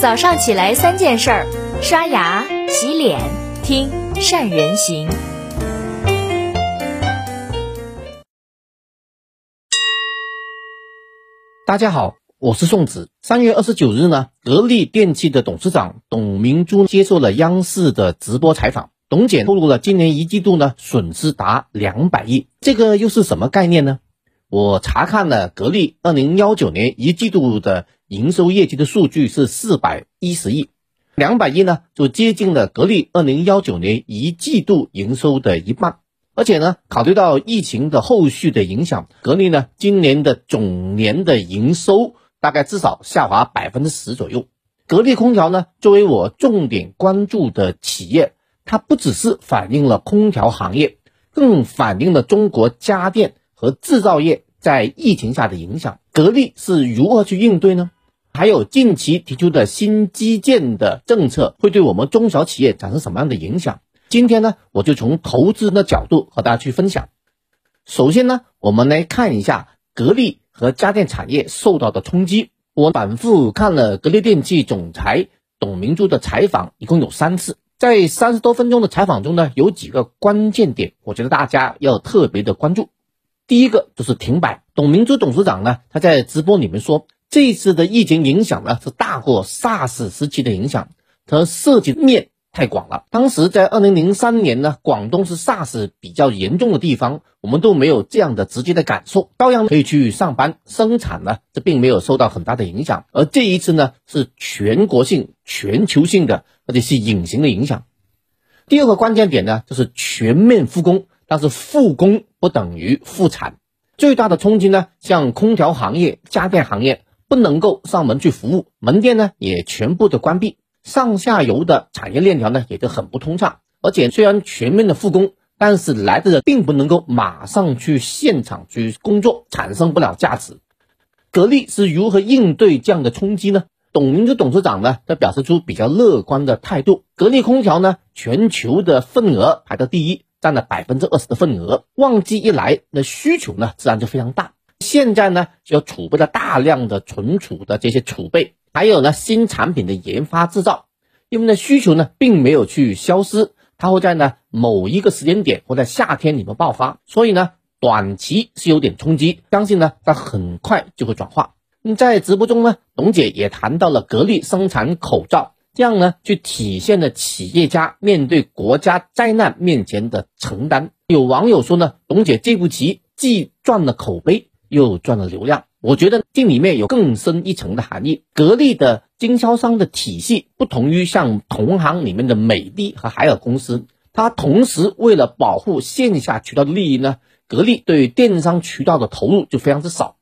早上起来三件事儿：刷牙、洗脸、听善人行。大家好，我是宋子。三月二十九日呢，格力电器的董事长董明珠接受了央视的直播采访。董姐透露了今年一季度呢损失达两百亿，这个又是什么概念呢？我查看了格力二零幺九年一季度的营收业绩的数据是四百一十亿，两百亿呢就接近了格力二零幺九年一季度营收的一半。而且呢，考虑到疫情的后续的影响，格力呢今年的总年的营收大概至少下滑百分之十左右。格力空调呢作为我重点关注的企业，它不只是反映了空调行业，更反映了中国家电。和制造业在疫情下的影响，格力是如何去应对呢？还有近期提出的新基建的政策会对我们中小企业产生什么样的影响？今天呢，我就从投资的角度和大家去分享。首先呢，我们来看一下格力和家电产业受到的冲击。我反复看了格力电器总裁董明珠的采访，一共有三次，在三十多分钟的采访中呢，有几个关键点，我觉得大家要特别的关注。第一个就是停摆。董明珠董事长呢，他在直播里面说，这次的疫情影响呢是大过 SARS 时期的影响，它涉及面太广了。当时在二零零三年呢，广东是 SARS 比较严重的地方，我们都没有这样的直接的感受，照样可以去上班生产呢，这并没有受到很大的影响。而这一次呢，是全国性、全球性的，而且是隐形的影响。第二个关键点呢，就是全面复工。但是复工不等于复产，最大的冲击呢，像空调行业、家电行业不能够上门去服务，门店呢也全部的关闭，上下游的产业链条呢也就很不通畅。而且虽然全面的复工，但是来的人并不能够马上去现场去工作，产生不了价值。格力是如何应对这样的冲击呢？董明珠董事长呢，他表示出比较乐观的态度。格力空调呢，全球的份额排到第一。占了百分之二十的份额，旺季一来，那需求呢自然就非常大。现在呢就要储备了大量的存储的这些储备，还有呢新产品的研发制造，因为呢需求呢并没有去消失，它会在呢某一个时间点或在夏天里面爆发，所以呢短期是有点冲击，相信呢它很快就会转化。那在直播中呢，董姐也谈到了格力生产口罩。这样呢，就体现了企业家面对国家灾难面前的承担。有网友说呢，董姐这步棋既赚了口碑，又赚了流量。我觉得这里面有更深一层的含义。格力的经销商的体系不同于像同行里面的美的和海尔公司，它同时为了保护线下渠道的利益呢，格力对电商渠道的投入就非常之少。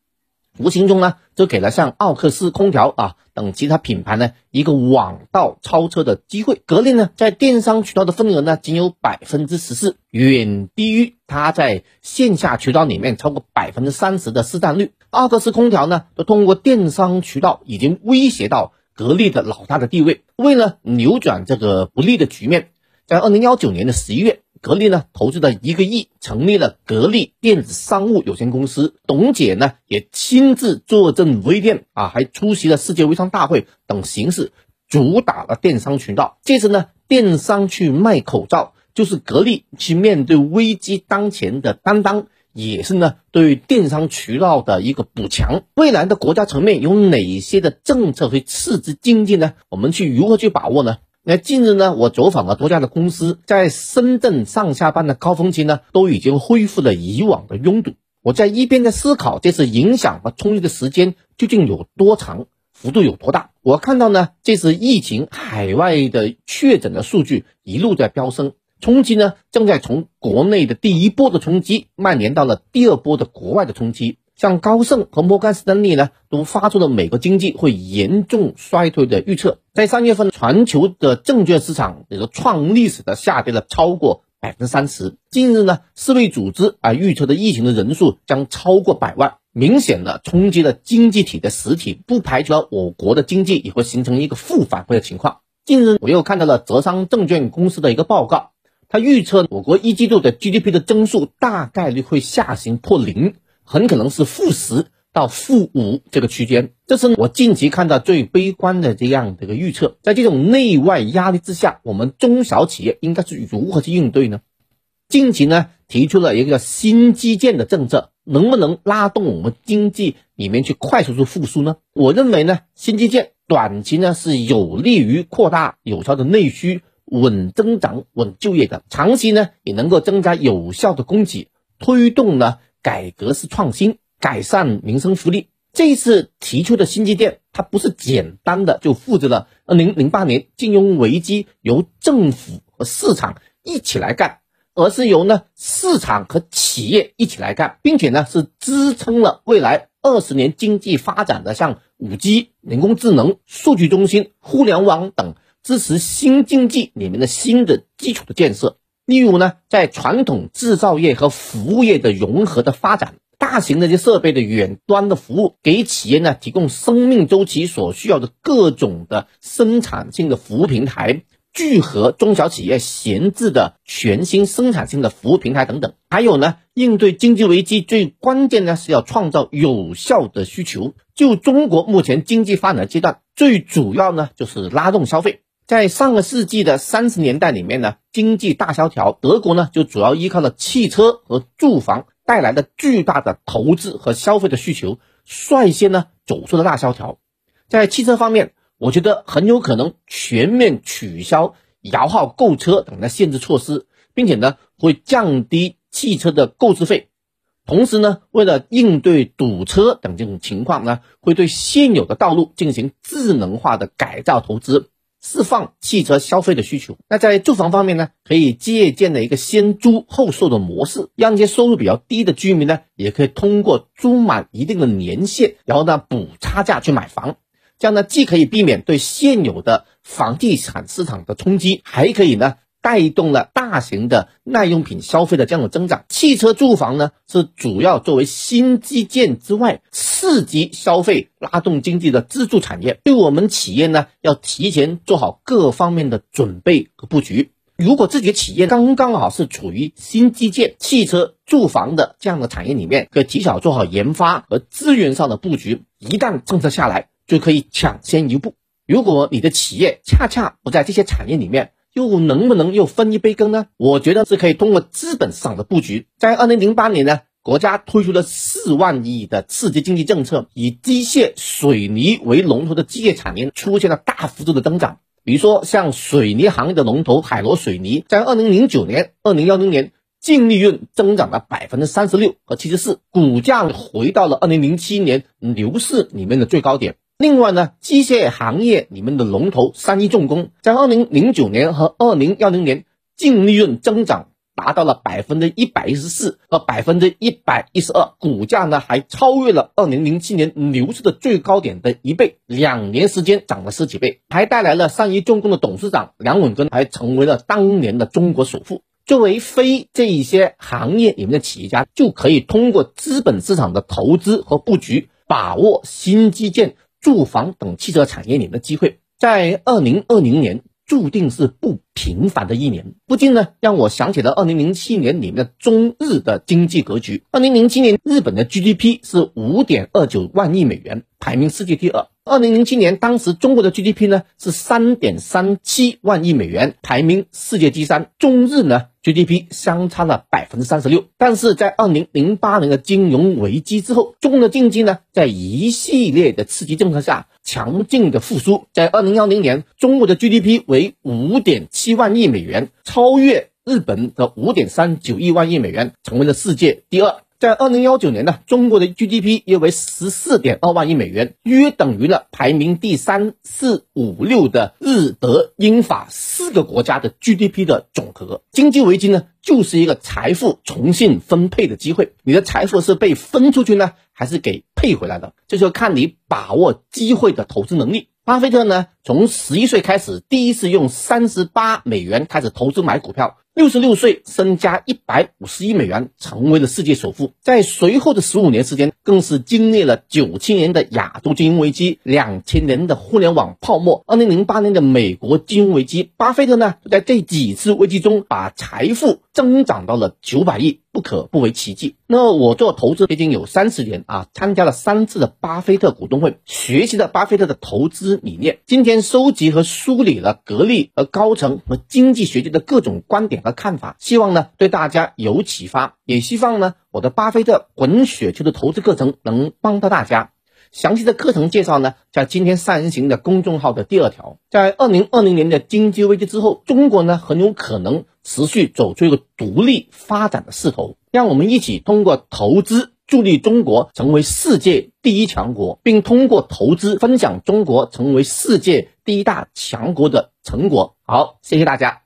无形中呢，就给了像奥克斯空调啊等其他品牌呢一个网道超车的机会。格力呢在电商渠道的份额呢仅有百分之十四，远低于它在线下渠道里面超过百分之三十的市占率。奥克斯空调呢都通过电商渠道已经威胁到格力的老大的地位。为了扭转这个不利的局面，在二零幺九年的十一月。格力呢投资了一个亿，成立了格力电子商务有限公司。董姐呢也亲自坐镇微店啊，还出席了世界微商大会等形式，主打了电商渠道。这次呢，电商去卖口罩，就是格力去面对危机当前的担当，也是呢对电商渠道的一个补强。未来的国家层面有哪些的政策会刺激经济呢？我们去如何去把握呢？那近日呢，我走访了多家的公司，在深圳上下班的高峰期呢，都已经恢复了以往的拥堵。我在一边在思考，这次影响和冲击的时间究竟有多长，幅度有多大？我看到呢，这次疫情海外的确诊的数据一路在飙升，冲击呢正在从国内的第一波的冲击蔓延到了第二波的国外的冲击。像高盛和摩根士丹利呢，都发出了美国经济会严重衰退的预测。在三月份，全球的证券市场也是创历史的下跌了超过百分之三十。近日呢，世卫组织啊预测的疫情的人数将超过百万，明显的冲击了经济体的实体，不排除了我国的经济也会形成一个负反馈的情况。近日，我又看到了浙商证券公司的一个报告，它预测我国一季度的 GDP 的增速大概率会下行破零。很可能是负十到负五这个区间，这是我近期看到最悲观的这样的一个预测。在这种内外压力之下，我们中小企业应该是如何去应对呢？近期呢提出了一个新基建的政策，能不能拉动我们经济里面去快速去复苏呢？我认为呢，新基建短期呢是有利于扩大有效的内需、稳增长、稳就业的；长期呢也能够增加有效的供给，推动呢改革式创新，改善民生福利。这一次提出的新基建，它不是简单的就复制了二零零八年金融危机由政府和市场一起来干。而是由呢市场和企业一起来干，并且呢是支撑了未来二十年经济发展的，像五 G、人工智能、数据中心、互联网等支持新经济里面的新的基础的建设。例如呢，在传统制造业和服务业的融合的发展，大型的这些设备的远端的服务，给企业呢提供生命周期所需要的各种的生产性的服务平台。聚合中小企业闲置的全新生产性的服务平台等等，还有呢，应对经济危机最关键呢是要创造有效的需求。就中国目前经济发展的阶段，最主要呢就是拉动消费。在上个世纪的三十年代里面呢，经济大萧条，德国呢就主要依靠了汽车和住房带来的巨大的投资和消费的需求，率先呢走出了大萧条。在汽车方面。我觉得很有可能全面取消摇号购车等的限制措施，并且呢会降低汽车的购置费，同时呢为了应对堵车等这种情况呢，会对现有的道路进行智能化的改造投资，释放汽车消费的需求。那在住房方面呢，可以借鉴的一个先租后售的模式，让一些收入比较低的居民呢，也可以通过租满一定的年限，然后呢补差价去买房。这样呢，既可以避免对现有的房地产市场的冲击，还可以呢带动了大型的耐用品消费的这样的增长。汽车住房呢是主要作为新基建之外刺激消费、拉动经济的支柱产业。对我们企业呢，要提前做好各方面的准备和布局。如果自己的企业刚刚好是处于新基建、汽车、住房的这样的产业里面，可以提早做好研发和资源上的布局。一旦政策下来，就可以抢先一步。如果你的企业恰恰不在这些产业里面，又能不能又分一杯羹呢？我觉得是可以通过资本市场的布局。在二零零八年呢，国家推出了四万亿的刺激经济政策，以机械、水泥为龙头的机械产业出现了大幅度的增长。比如说，像水泥行业的龙头海螺水泥，在二零零九年、二零幺零年净利润增长了百分之三十六和七十四，股价回到了二零零七年牛市里面的最高点。另外呢，机械行业里面的龙头三一重工，在二零零九年和二零幺零年净利润增长达到了百分之一百一十四和百分之一百一十二，股价呢还超越了二零零七年牛市的最高点的一倍，两年时间涨了十几倍，还带来了三一重工的董事长梁稳根还成为了当年的中国首富。作为非这一些行业里面的企业家，就可以通过资本市场的投资和布局，把握新基建。住房等汽车产业里的机会，在二零二零年注定是不平凡的一年，不禁呢让我想起了二零零七年里面的中日的经济格局。二零零七年日本的 GDP 是五点二九万亿美元，排名世界第二。二零零七年当时中国的 GDP 呢是三点三七万亿美元，排名世界第三。中日呢？GDP 相差了百分之三十六，但是在二零零八年的金融危机之后，中国的经济呢，在一系列的刺激政策下强劲的复苏。在二零幺零年，中国的 GDP 为五点七七万亿美元，超越日本的五点三九亿万亿美元，成为了世界第二。在二零幺九年呢，中国的 GDP 约为十四点二万亿美元，约等于了排名第三、四、五、六的日、德、英、法四个国家的 GDP 的总和。经济危机呢，就是一个财富重新分配的机会。你的财富是被分出去呢，还是给配回来的？这就看你把握机会的投资能力。巴菲特呢，从十一岁开始，第一次用三十八美元开始投资买股票。六十六岁，身家一百五十亿美元，成为了世界首富。在随后的十五年时间，更是经历了九七年的亚洲金融危机、两千年的互联网泡沫、二零零八年的美国金融危机。巴菲特呢，在这几次危机中，把财富增长到了九百亿。不可不为奇迹。那我做投资已经有三十年啊，参加了三次的巴菲特股东会，学习了巴菲特的投资理念。今天收集和梳理了格力和高层和经济学界的各种观点和看法，希望呢对大家有启发，也希望呢我的巴菲特滚雪球的投资课程能帮到大家。详细的课程介绍呢，在今天三人行的公众号的第二条。在二零二零年的经济危机之后，中国呢很有可能持续走出一个独立发展的势头。让我们一起通过投资助力中国成为世界第一强国，并通过投资分享中国成为世界第一大强国的成果。好，谢谢大家。